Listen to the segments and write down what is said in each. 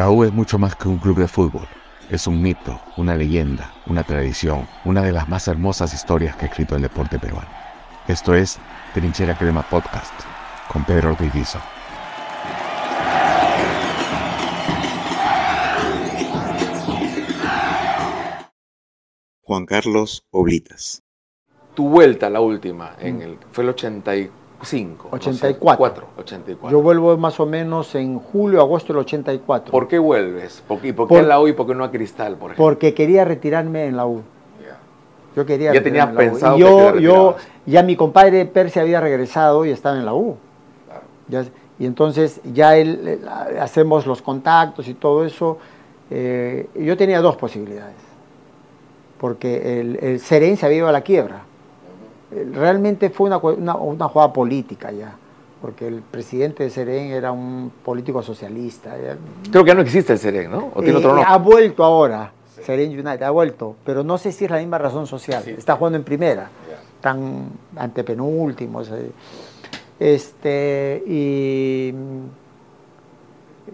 La U es mucho más que un club de fútbol. Es un mito, una leyenda, una tradición, una de las más hermosas historias que ha escrito el deporte peruano. Esto es Trinchera Crema Podcast con Pedro Ortiz Juan Carlos Oblitas. Tu vuelta, la última, en el, fue el 85. 84. 84. Yo vuelvo más o menos en julio, agosto del 84. ¿Por qué vuelves? ¿Por, ¿Y por qué Por- en la U y por qué no a Cristal, por ejemplo? Porque quería retirarme en la U. Yo quería Ya tenías pensado Y yo, yo, ya mi compadre Percy había regresado y estaba en la U. Ya- y entonces ya él, eh, hacemos los contactos y todo eso. eh, yo tenía dos posibilidades. Porque el, el Serén se había ido a la quiebra. Eh, Realmente fue una, una, una jugada política ya. Porque el presidente de Serén era un político socialista. ya. Creo que ya no existe el Seren, ¿no? ¿O tiene Eh, otro nombre? Ha vuelto ahora, Serena United, ha vuelto, pero no sé si es la misma razón social. Sí. Está jugando en primera, están antepenúltimos. eh. Este, y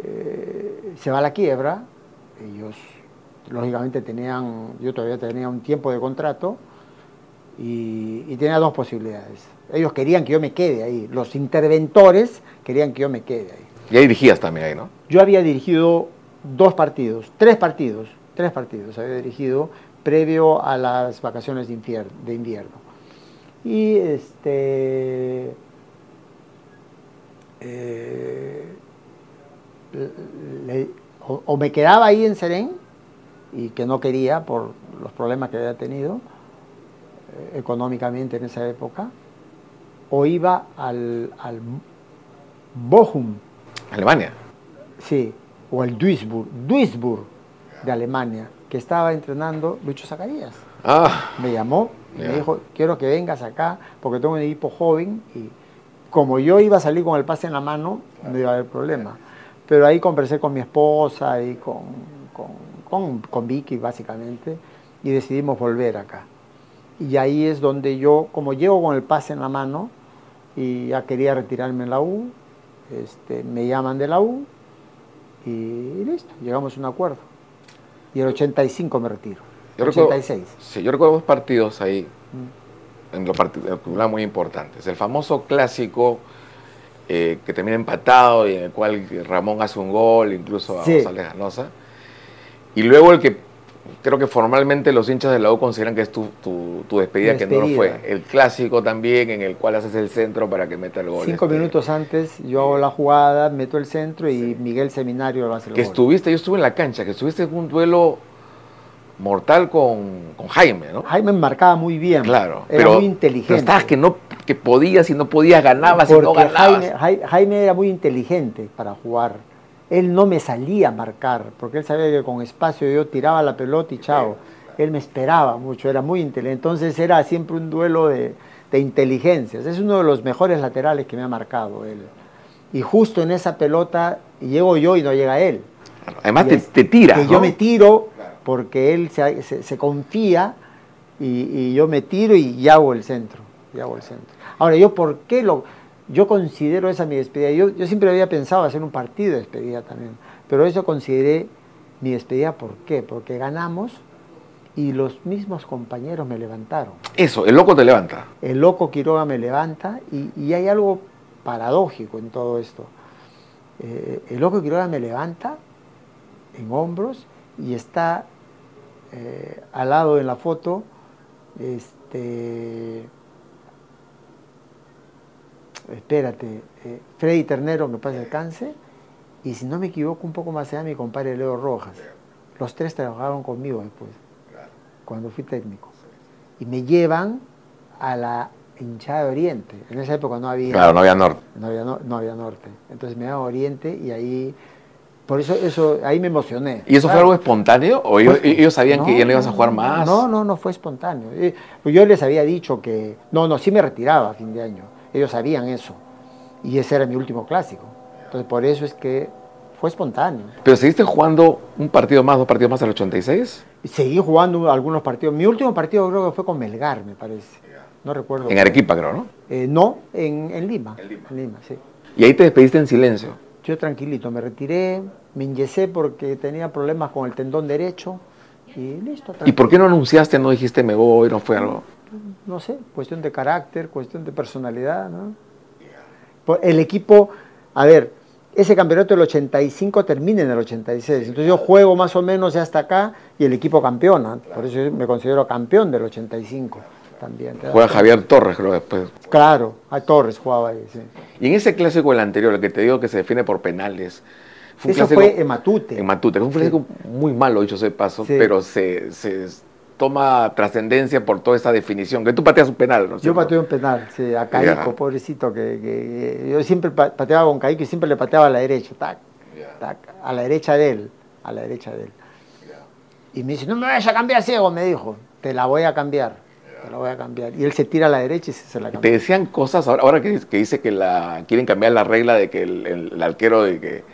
eh, se va a la quiebra. Ellos, lógicamente, tenían, yo todavía tenía un tiempo de contrato y, y tenía dos posibilidades. Ellos querían que yo me quede ahí, los interventores querían que yo me quede ahí. Ya dirigías también ahí, ¿no? Yo había dirigido dos partidos, tres partidos, tres partidos había dirigido previo a las vacaciones de, de invierno. Y este. eh, le- o, o me quedaba ahí en Serén, y que no quería por los problemas que había tenido económicamente en esa época, o iba al, al Bochum, Alemania. Sí, o el Duisburg, Duisburg de Alemania, que estaba entrenando Lucho Zacarías. Ah, Me llamó y me dijo, quiero que vengas acá porque tengo un equipo joven y como yo iba a salir con el pase en la mano, no iba a haber problema. Pero ahí conversé con mi esposa y con, con, con- con Vicky básicamente y decidimos volver acá. Y ahí es donde yo, como llego con el pase en la mano y ya quería retirarme en la U, este, me llaman de la U y listo, llegamos a un acuerdo. Y el 85 me retiro. yo recuerdo, 86. sí, yo recuerdo dos partidos ahí, Mm. en los partidos muy importantes. El famoso clásico eh, que termina empatado y en el cual Ramón hace un gol, incluso a Sí. González Ganosa. Y luego el que creo que formalmente los hinchas de la U consideran que es tu, tu- tu despedida, que no lo fue. El clásico también, en el cual haces el centro para que meta el gol. Cinco este, minutos antes yo hago la jugada, meto el centro y Miguel Seminario lo hace el Que gol. estuviste, yo estuve en la cancha, que estuviste en un duelo mortal con, con Jaime, ¿no? Jaime me marcaba muy bien. Claro, Era pero, muy inteligente. pero estabas que no que podías y no podías, ganabas y no ganabas. Jaime, Jai- Jaime era muy inteligente para jugar. Él no me salía a marcar, porque él sabía que con espacio yo tiraba la pelota y chao. Él me esperaba mucho, era muy inteligente. Entonces era siempre un duelo de, de inteligencias. Es uno de los mejores laterales que me ha marcado él. Y justo en esa pelota llego yo y no llega él. Además te, te tiras, yo me tiro porque él se, se- se confía y, y yo me tiro y hago el centro. Y hago el centro. Ahora, yo por qué lo... Yo considero esa mi despedida. Yo, yo siempre había pensado hacer un partido de despedida también. Pero eso consideré mi despedida. ¿Por qué? Porque ganamos y los mismos compañeros me levantaron. Eso, el loco te levanta. El loco Quiroga me levanta y, y hay algo paradójico en todo esto. Eh, el loco Quiroga me levanta en hombros y está eh, al lado en la foto este espérate eh, Freddy Ternero que pasa el cáncer y si no me equivoco un poco más allá mi compadre Leo Rojas los tres trabajaron conmigo después cuando fui técnico y me llevan a la hinchada de Oriente en esa época no había Claro, no había norte. no había, no, no había norte. Entonces me iba a Oriente y ahí, por eso, eso ahí me emocioné. ¿Y eso fue algo espontáneo? ¿O ellos, sabían que ya no ibas a jugar más? No, no, no fue espontáneo. Eh, pues Yo les había dicho que, no, no, sí me retiraba a fin de año. Ellos sabían eso. Y ese era mi último clásico. Entonces por eso es que fue espontáneo. ¿Pero seguiste jugando un partido más, dos partidos más al 86? Y seguí jugando algunos partidos. Mi último partido creo que fue con Melgar, me parece. No recuerdo. En. Arequipa, creo, ¿no? Eh, no, en, en Lima. En Lima. sí. Y ahí te despediste en silencio. Yo tranquilito, me retiré, me inyesé porque tenía problemas con el tendón derecho y listo. ¿Y por qué no anunciaste, no dijiste me voy, no fue algo? No sé, cuestión de carácter, cuestión de personalidad, ¿no? Pues, El equipo, a ver, ese campeonato del 85 termina en el 86, entonces yo juego más o menos ya hasta acá y el equipo campeona, por eso yo me considero campeón del 85 también. ¿te das Juega? Javier Torres, creo después. Claro, a Torres jugaba ahí, sí. Y en ese clásico, el anterior, el que te digo que se define por penales, fue un Eso clásico fue en Matute. en Matute. Fue un clásico muy malo, dicho sea paso, Sí. pero se, se toma trascendencia por toda esa definición. Que tú pateas un penal, ¿no? Yo pateé un penal, sí, a Caico, pobrecito, que, que- yo siempre pa- pateaba con Caico y siempre le pateaba a la derecha, tac, tac, a la derecha de él, a la derecha de él. Y me dice, no me vayas a cambiar ciego, me dijo, te la voy a cambiar, te la voy a cambiar. Y él se tira a la derecha y se, se la Te cambia. decían cosas, ahora, ahora que, que dice que la quieren cambiar la regla de que el, el- el arquero de que,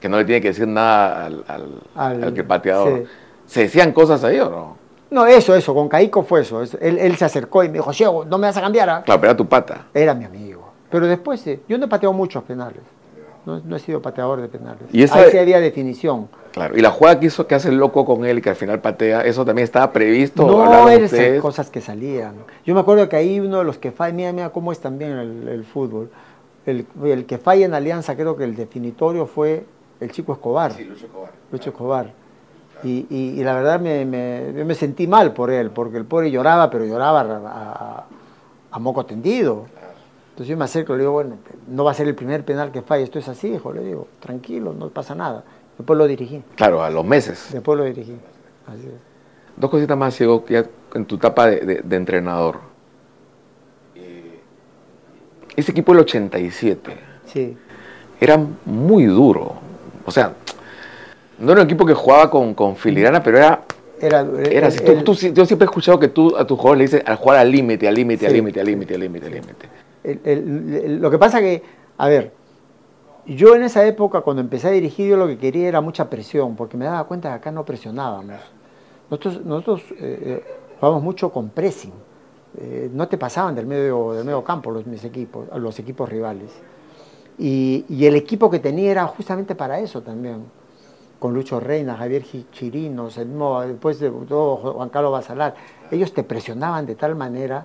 que no le tiene que decir nada al, al, Al- al que pateador. sí. ¿Se decían cosas ahí o no? No, eso, eso, con Caico fue eso. eso. Él, él se acercó y me dijo, ciego, no me vas a cambiar. ah?". Claro, pero era tu pata. Era mi amigo. Pero después, eh, yo no he pateado muchos penales. No, no he sido pateador de penales. Y esa- Ahí sí había definición. Claro. Y la jugada que hizo que hace el loco con él y que al final patea, ¿eso también estaba previsto? No, ¿Hablaron eran cosas que salían. Yo me acuerdo que ahí uno de los que falla, mira, mira cómo es también el, el fútbol. El, el que falla en Alianza, creo que el definitorio fue el chico Escobar, Lucho Escobar. Y, y- y la verdad me, me- yo me sentí mal por él, porque el pobre lloraba, pero lloraba a, a- a moco tendido. Entonces yo me acerco y le digo, bueno, no va a ser el primer penal que falle, esto es así, hijo, le digo, tranquilo, no pasa nada. Después lo dirigí, Claro, a los meses. después lo dirigí. Así es. Dos cositas más, Ciego, que ya en tu etapa de, de- de entrenador. Eh, Ese equipo del 87 Sí. era muy duro. O sea, no era un equipo que jugaba con, con filigrana, pero era... Era, era así. Tú- el- tú sí- yo siempre he escuchado que tú a tus jugadores le dices al jugar al límite, al límite, al límite, al límite, al límite, al límite. Lo que pasa que, a ver, yo en esa época cuando empecé a dirigir yo lo que quería era mucha presión, porque me daba cuenta que acá no presionábamos. Nosotros, nosotros eh, eh, jugábamos mucho con pressing. Eh, no te pasaban del medio, del medio campo los, mis equipos, los equipos rivales. Y, y el equipo que tenía era justamente para eso también. Con Lucho Reina, Javier mismo, después de todo Juan Carlos Basalar. Ellos te presionaban de tal manera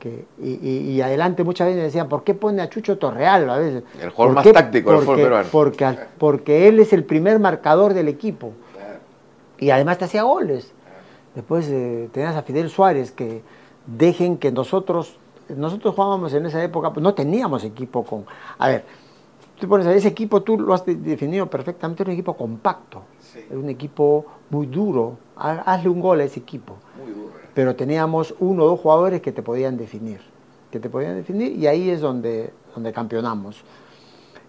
que, y, y- y adelante muchas veces decían, ¿por qué pone a Chucho Torreal a veces? El jugador ¿Por más qué? táctico del fútbol Porque- peruano. Porque, al- porque él es el primer marcador del equipo. Y además te hacía goles. Después eh, tenías a Fidel Suárez que dejen que nosotros, nosotros jugábamos en esa época, pues no teníamos equipo con... A ver, tú pones a ese equipo, tú lo has de- definido perfectamente, era un equipo compacto, era un equipo muy duro, Ha- hazle un gol a ese equipo. Pero teníamos uno o dos jugadores que te podían definir, que te podían definir y ahí es donde, donde campeonamos.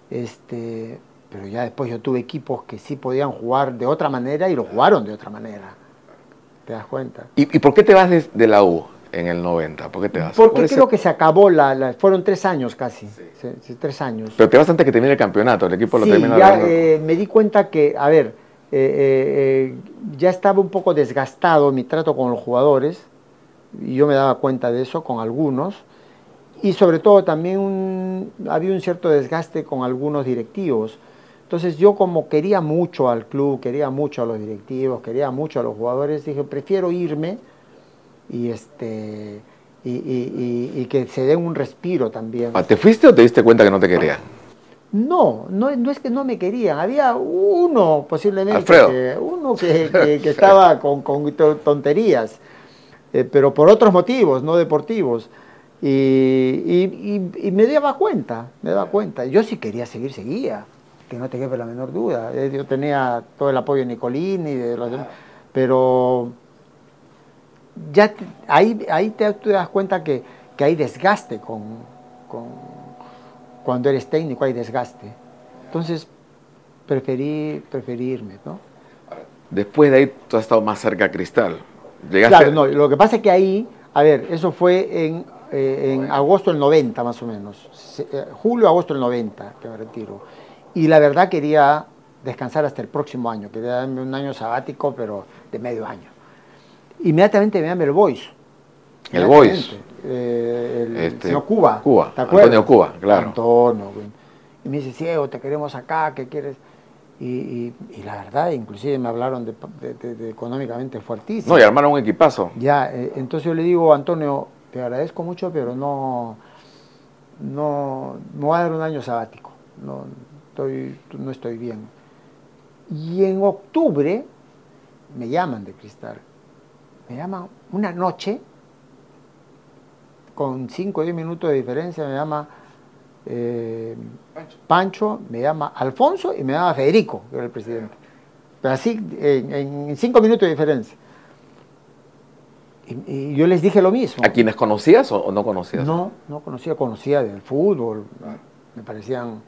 Este, pero ya después yo tuve equipos que sí podían jugar de otra manera y lo jugaron de otra manera. ¿Te das cuenta? ¿Y, y por qué te vas de, de la U en el 90? ¿Por qué te vas? Porque ¿Cuál es creo que se acabó la, la- fueron tres años casi, sí, sí, tres años. Pero te vas antes que termine el campeonato, el equipo lo termina ya eh, me di cuenta que, a ver, eh, eh, eh, ya estaba un poco desgastado mi trato con los jugadores, y yo me daba cuenta de eso con algunos, y sobre todo también un- había un cierto desgaste con algunos directivos. Entonces yo como quería mucho al club, quería mucho a los directivos, quería mucho a los jugadores, dije, prefiero irme y, este, y, y- y- y que se den un respiro también. Ah, ¿Te fuiste o te diste cuenta que no te querían? No, no, no es que no me querían, había uno posiblemente, Alfredo. que- uno que, que- que estaba con, con to- tonterías, eh, pero por otros motivos, no deportivos. Y, me daba cuenta, me daba cuenta. Yo si quería seguir, seguía, que no te quepa la menor duda. Eh, Yo tenía todo el apoyo de Nicolini, de los demás, pero ya te- ahí, ahí te, tú te das cuenta que, que hay desgaste con, con- cuando eres técnico, hay desgaste. Entonces, preferí, preferí irme, ¿no? Después de ahí tú has estado más cerca a Cristal. Llegaste Claro, no, lo que pasa es que ahí, a ver, eso fue en, eh, en agosto del 90 más o menos, eh, julio, agosto del 90 que me retiro. Y la verdad quería descansar hasta el próximo año, quería darme un año sabático, pero de medio año. Inmediatamente me llama el Voice. El Boys. Eh, el Este, señor Cuba. Cuba, ¿te acuerdas? Antonio Cuba, claro. Antonio. Y me dice, ciego, te queremos acá, ¿qué quieres? Y, y- y la verdad, inclusive me hablaron de, de- de- de económicamente fuertísimo. No, y armaron un equipazo. Ya, eh, entonces yo le digo, Antonio, te agradezco mucho, pero no, no, me voy a dar un año sabático. No estoy, no estoy bien. Y en octubre me llaman de Cristal. Me llaman una noche, con 5 o 10 minutos de diferencia, me llama eh, Pancho, me llama Alfonso y me llama Federico, que era el presidente. Pero así, en, en cinco minutos de diferencia. Y, y yo les dije lo mismo. ¿A quienes conocías o, o no conocías? No, no conocía, conocía del fútbol. Me parecían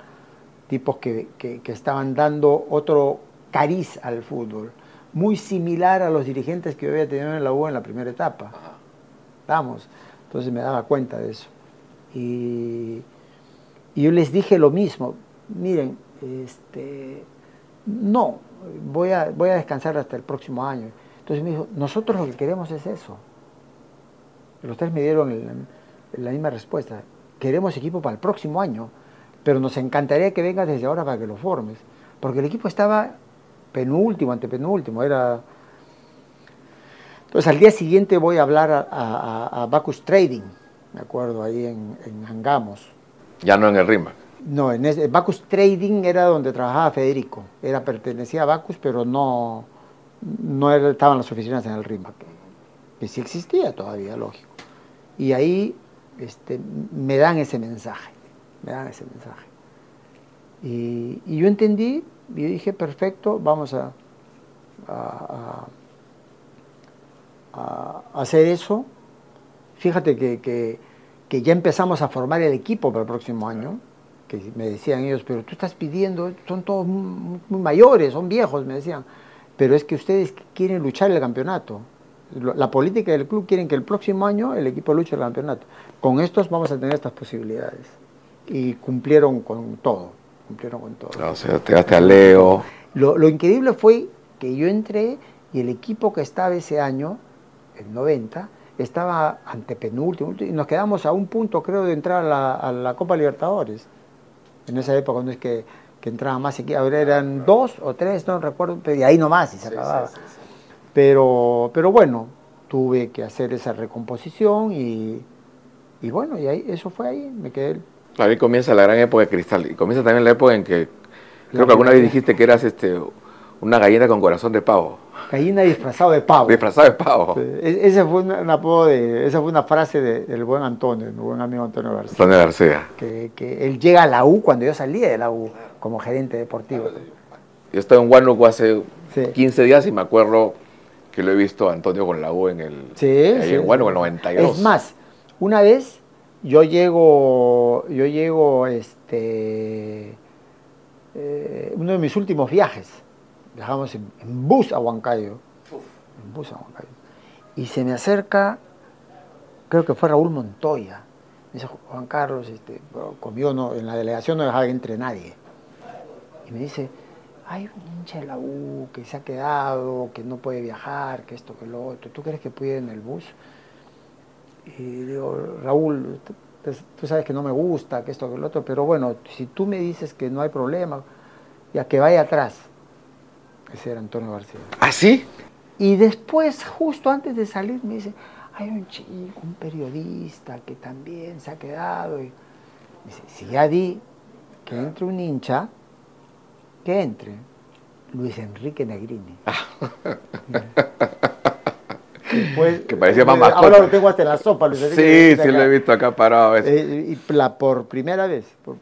tipos que, que- que estaban dando otro cariz al fútbol, muy similar a los dirigentes que yo había tenido en la U en la primera etapa. Vamos, entonces me daba cuenta de eso. Y, y yo les dije lo mismo, miren, este, no, voy a, voy a descansar hasta el próximo año. Entonces me dijo, nosotros lo que queremos es eso. Los tres me dieron el- la misma respuesta. Queremos equipo para el próximo año, pero nos encantaría que vengas desde ahora para que lo formes. Porque el equipo estaba penúltimo, antepenúltimo, era... Entonces al día siguiente voy a hablar a, a- Bacchus Trading, me acuerdo, ahí en, en Angamos. Ya no en el RIMAC. No, en ese, Bacchus Trading era donde trabajaba Federico. Era, pertenecía a Bacchus, pero no, no era- estaban las oficinas en el RIMAC. Que sí existía todavía, lógico. Y ahí este, me dan ese mensaje. Me dan ese mensaje. Y, y yo entendí, y yo dije, perfecto, vamos a, a- a- a hacer eso. Fíjate que, que- que ya empezamos a formar el equipo para el próximo año, que me decían ellos, pero tú estás pidiendo, son todos muy, muy mayores, son viejos, me decían, pero es que ustedes quieren luchar el campeonato. La política del club quieren que el próximo año el equipo luche el campeonato. Con estos vamos a tener estas posibilidades. Y cumplieron con todo, cumplieron con todo. O sea, te daste a Leo. Lo, lo increíble fue que yo entré y el equipo que estaba ese año, el 90, estaba antepenúltimo y nos quedamos a un punto, creo, de entrar a la, a la Copa Libertadores. En esa época no es que, que entraban más equipos, ahora eran dos o tres, no recuerdo, pero y ahí nomás y se acababa. Pero, pero bueno, tuve que hacer esa recomposición y, y bueno, y ahí, eso fue ahí, me quedé. Ahí comienza la gran época de Cristal. Y comienza también la época en que, creo que alguna vez dijiste que eras este, una gallina con corazón de pavo. Gallina disfrazado de pavo. Disfrazado de pavo. Sí, e- Ese fue un, un apodo de, esa fue una frase de- del buen Antonio, mi buen amigo Antonio García. Antonio García. Que, que él llega a la U cuando yo salía de la U como gerente deportivo. Yo estaba en Huánuco hace Sí. 15 días y me acuerdo que lo he visto a Antonio con la U en el, Sí, ahí sí, en Huánuco, en el 92. Es más, una vez yo llego, yo llego, este, eh, uno de mis últimos viajes, viajamos en, en bus a Huancayo, en bus a Huancayo, y se me acerca, creo que fue Raúl Montoya, me dice, Juan Carlos, este, conmigo no, en la delegación no dejaba que entre nadie, y me dice, hay un hincha de la U que se ha quedado, que no puede viajar, que esto, que lo otro, ¿tú crees que puede ir en el bus? Y digo, Raúl, tú, tú sabes que no me gusta, que esto, que lo otro, pero bueno, si tú me dices que no hay problema, ya que vaya atrás. Ese era Antonio García. ¿Ah, sí? Y después, justo antes de salir, me dice, hay un chico, un periodista que también se ha quedado. Y me dice, si ya di que entre un hincha, que entre Luis Enrique Negrini. Después- Que parecía más Ahora mascota. lo tengo hasta en la sopa, Luis. Sí, Negrini sí lo acá. he visto acá parado. a veces. Eh, y la, por primera vez. por-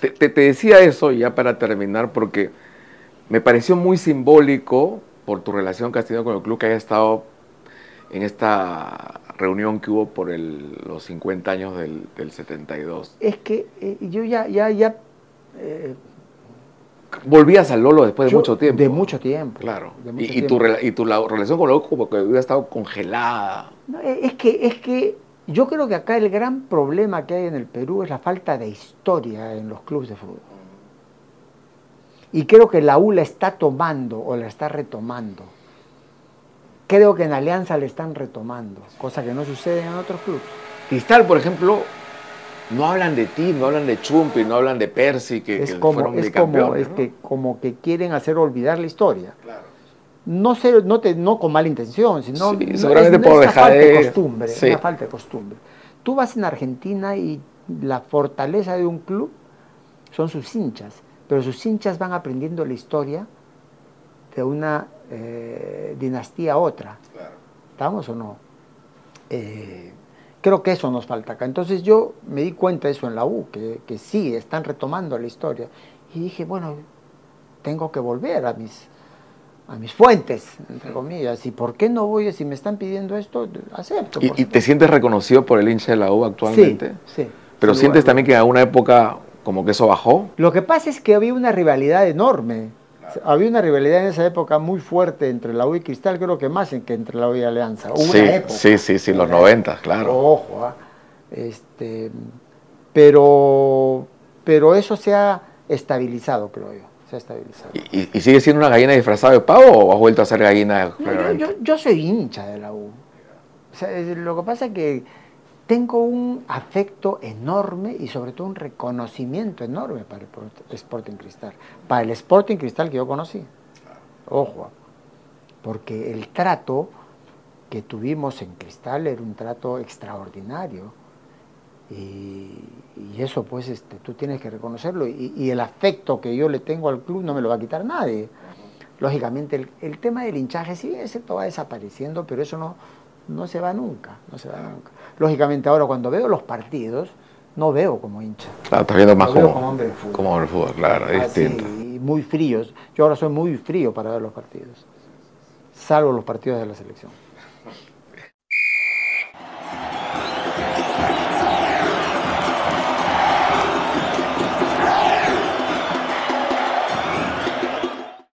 Te, te- te decía eso ya para terminar porque me pareció muy simbólico por tu relación que has tenido con el club que haya estado en esta reunión que hubo por el- los 50 años del, del 72. es que eh, yo ya, ya, ya. eh, Volvías al Lolo después de yo- mucho tiempo. De mucho tiempo. Claro. de Y, mucho y tu, tiempo. y tu la- relación con Lolo como que hubiera estado congelada. No, eh, es que, es que yo creo que acá el gran problema que hay en el Perú es la falta de historia en los clubes de fútbol. Y creo que la U la está tomando o la está retomando. Creo que en Alianza le están retomando, cosa que no sucede en otros clubes. Cristal, por ejemplo, no hablan de ti, no hablan de Chumpi, no hablan de Percy, que, es que como, fueron es como, es ¿no? que, como que quieren hacer olvidar la historia. No, sé, no, te, no con mala intención, sino Sí, seguramente es, por una falta de costumbre, sí. una falta de costumbre. Tú vas en Argentina y la fortaleza de un club son sus hinchas, pero sus hinchas van aprendiendo la historia de una eh, dinastía a otra. ¿Estamos o no? Eh, creo que eso nos falta acá. Entonces yo me di cuenta de eso en la U, que, que sí, están retomando la historia. Y dije, bueno, tengo que volver a mis, a mis fuentes, entre comillas. ¿Y por qué no voy? Si me están pidiendo esto, acepto. ¿Y, y te sientes reconocido por el hincha de la U actualmente? Sí, sí. Pero sientes lugar a también que en alguna época como que eso bajó. Lo que pasa es que había una rivalidad enorme. Había una rivalidad en esa época muy fuerte entre la U y Cristal, creo que más que entre la U y Alianza. Hubo Sí, una época. sí, sí, sí, los Una 90, época. claro. Ojo, ah. este, pero, pero eso se ha estabilizado, creo yo. Se ha estabilizado. ¿Y, sigue siendo una gallina disfrazada de pavo o has vuelto a ser gallina? No, yo, yo- yo soy hincha de la U. O sea, es- lo que pasa es que tengo un afecto enorme y sobre todo un reconocimiento enorme para el Sport- Sporting Cristal. Para el Sporting Cristal que yo conocí. Ojo, porque el trato que tuvimos en Cristal era un trato extraordinario. Y, eso pues este, tú tienes que reconocerlo. Y, el afecto que yo le tengo al club no me lo va a quitar nadie. Lógicamente el, el tema del hinchaje sí es cierto, va desapareciendo, pero eso no, no se va nunca, no se va nunca. Lógicamente ahora cuando veo los partidos, no veo como hincha. Claro, estás viendo más veo como, como hombre de fútbol. como hombre de fútbol, claro, es Así, distinto. muy fríos. Yo ahora soy muy frío para ver los partidos, salvo los partidos de la selección.